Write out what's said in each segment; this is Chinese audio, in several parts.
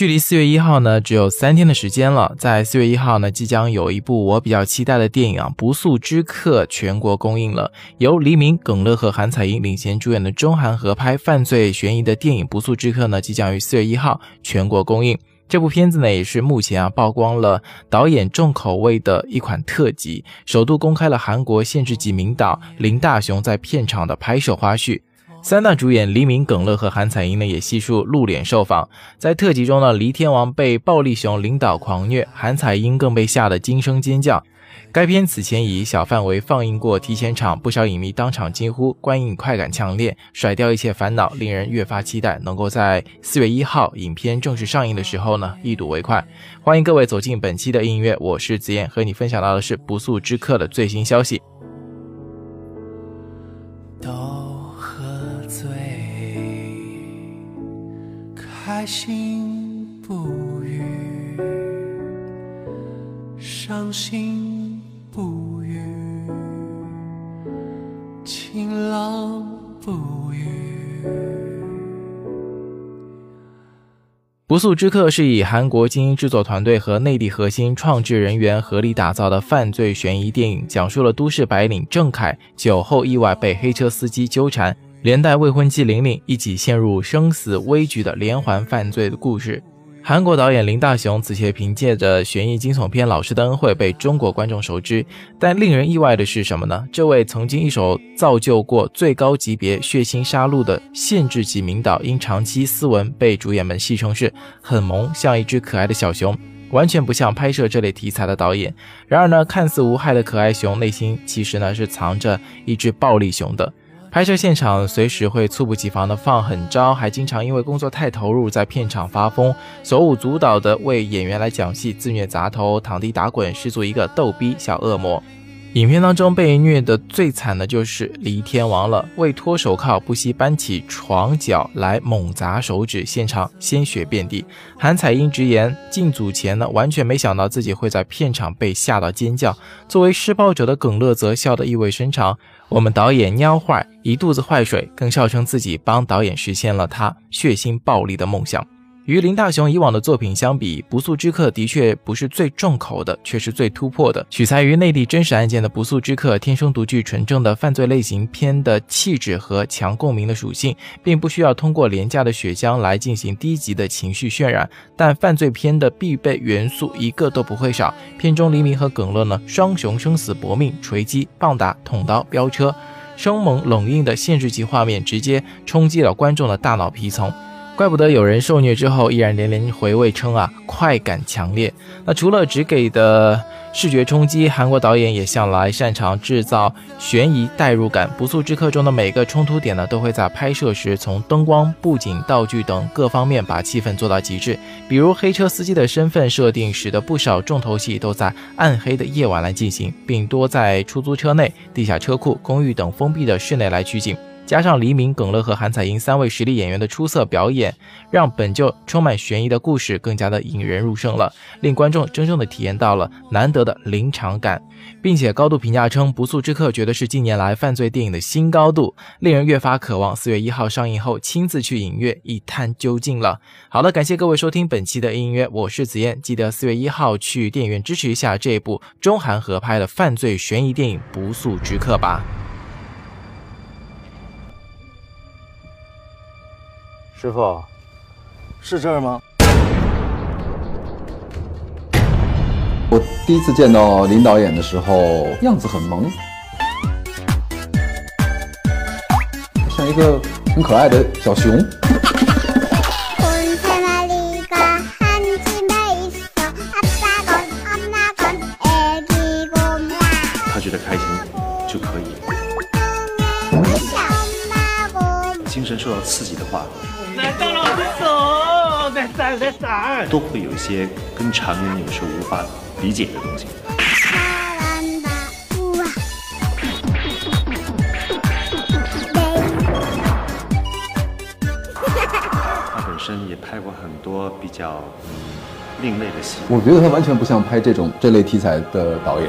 距离四月一号呢，只有三天的时间了。在四月一号呢，即将有一部我比较期待的电影啊，《不速之客》全国公映了。由黎明、耿乐和韩彩英领衔主演的中韩合拍犯罪悬疑的电影《不速之客》呢，即将于四月一号全国公映。这部片子呢，也是目前啊曝光了导演重口味的一款特辑，首度公开了韩国限制级名导林大雄在片场的拍摄花絮。三大主演黎明、耿乐和韩彩英呢，也悉数露脸受访。在特辑中呢，黎天王被暴力熊领导狂虐，韩彩英更被吓得惊声尖叫。该片此前已小范围放映过提前场，不少影迷当场惊呼：“观影快感强烈，甩掉一切烦恼，令人越发期待能够在四月一号影片正式上映的时候呢，一睹为快。”欢迎各位走进本期的音乐，我是子燕，和你分享到的是《不速之客》的最新消息。开心不语，伤心不语，晴朗不语。不速之客是以韩国精英制作团队和内地核心创制人员合力打造的犯罪悬疑电影，讲述了都市白领郑凯酒后意外被黑车司机纠缠。连带未婚妻玲玲一起陷入生死危局的连环犯罪的故事。韩国导演林大雄此前凭借着悬疑惊悚片《老师的恩惠》被中国观众熟知，但令人意外的是什么呢？这位曾经一手造就过最高级别血腥杀戮的限制级名导，因长期斯文，被主演们戏称是很萌，像一只可爱的小熊，完全不像拍摄这类题材的导演。然而呢，看似无害的可爱熊，内心其实呢是藏着一只暴力熊的。拍摄现场随时会猝不及防的放狠招，还经常因为工作太投入，在片场发疯，手舞足蹈的为演员来讲戏，自虐砸头，躺地打滚，实足一个逗逼小恶魔。影片当中被虐的最惨的就是黎天王了，为脱手铐不惜搬起床脚来猛砸手指，现场鲜血遍地。韩彩英直言，进组前呢完全没想到自己会在片场被吓到尖叫。作为施暴者的耿乐则笑得意味深长。我们导演蔫坏，一肚子坏水，更笑称自己帮导演实现了他血腥暴力的梦想。与林大雄以往的作品相比，《不速之客》的确不是最重口的，却是最突破的。取材于内地真实案件的《不速之客》，天生独具纯正的犯罪类型片的气质和强共鸣的属性，并不需要通过廉价的血浆来进行低级的情绪渲染。但犯罪片的必备元素一个都不会少。片中黎明和耿乐呢，双雄生死搏命，锤击、棒打、捅刀、飙车，生猛冷硬的限制级画面，直接冲击了观众的大脑皮层。怪不得有人受虐之后依然连连回味称啊，快感强烈。那除了只给的视觉冲击，韩国导演也向来擅长制造悬疑代入感。不速之客中的每个冲突点呢，都会在拍摄时从灯光、布景、道具等各方面把气氛做到极致。比如黑车司机的身份设定，使得不少重头戏都在暗黑的夜晚来进行，并多在出租车内、地下车库、公寓等封闭的室内来取景。加上黎明、耿乐和韩彩英三位实力演员的出色表演，让本就充满悬疑的故事更加的引人入胜了，令观众真正的体验到了难得的临场感，并且高度评价称《不速之客》绝对是近年来犯罪电影的新高度，令人越发渴望四月一号上映后亲自去影院一探究竟了。好了，感谢各位收听本期的音乐，我是子燕，记得四月一号去电影院支持一下这部中韩合拍的犯罪悬疑电影《不速之客》吧。师傅，是这儿吗？我第一次见到林导演的时候，样子很萌，像一个很可爱的小熊。受到刺激的话。难道老师手在闪在闪？都会有一些跟常人有时候无法理解的东西。他本身也拍过很多比较另类的戏。我觉得他完全不像拍这种这类题材的导演。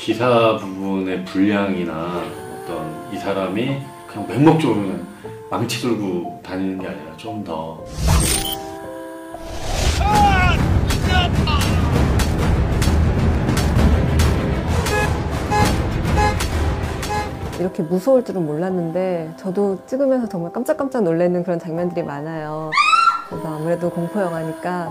기사 부분의 분량이나 어떤 이 사람이 그냥 맹목적으로 망치 들고 다니는 게 아니라 좀 더 이렇게 무서울 줄은 몰랐는데 저도 찍으면서 정말 깜짝깜짝 놀라는 그런 장면들이 많아요. 그래서 아무래도 공포 영화니까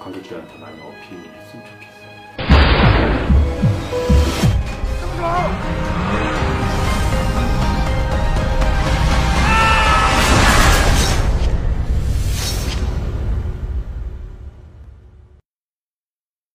관객들한테 많이 어필했으면 좋겠어요.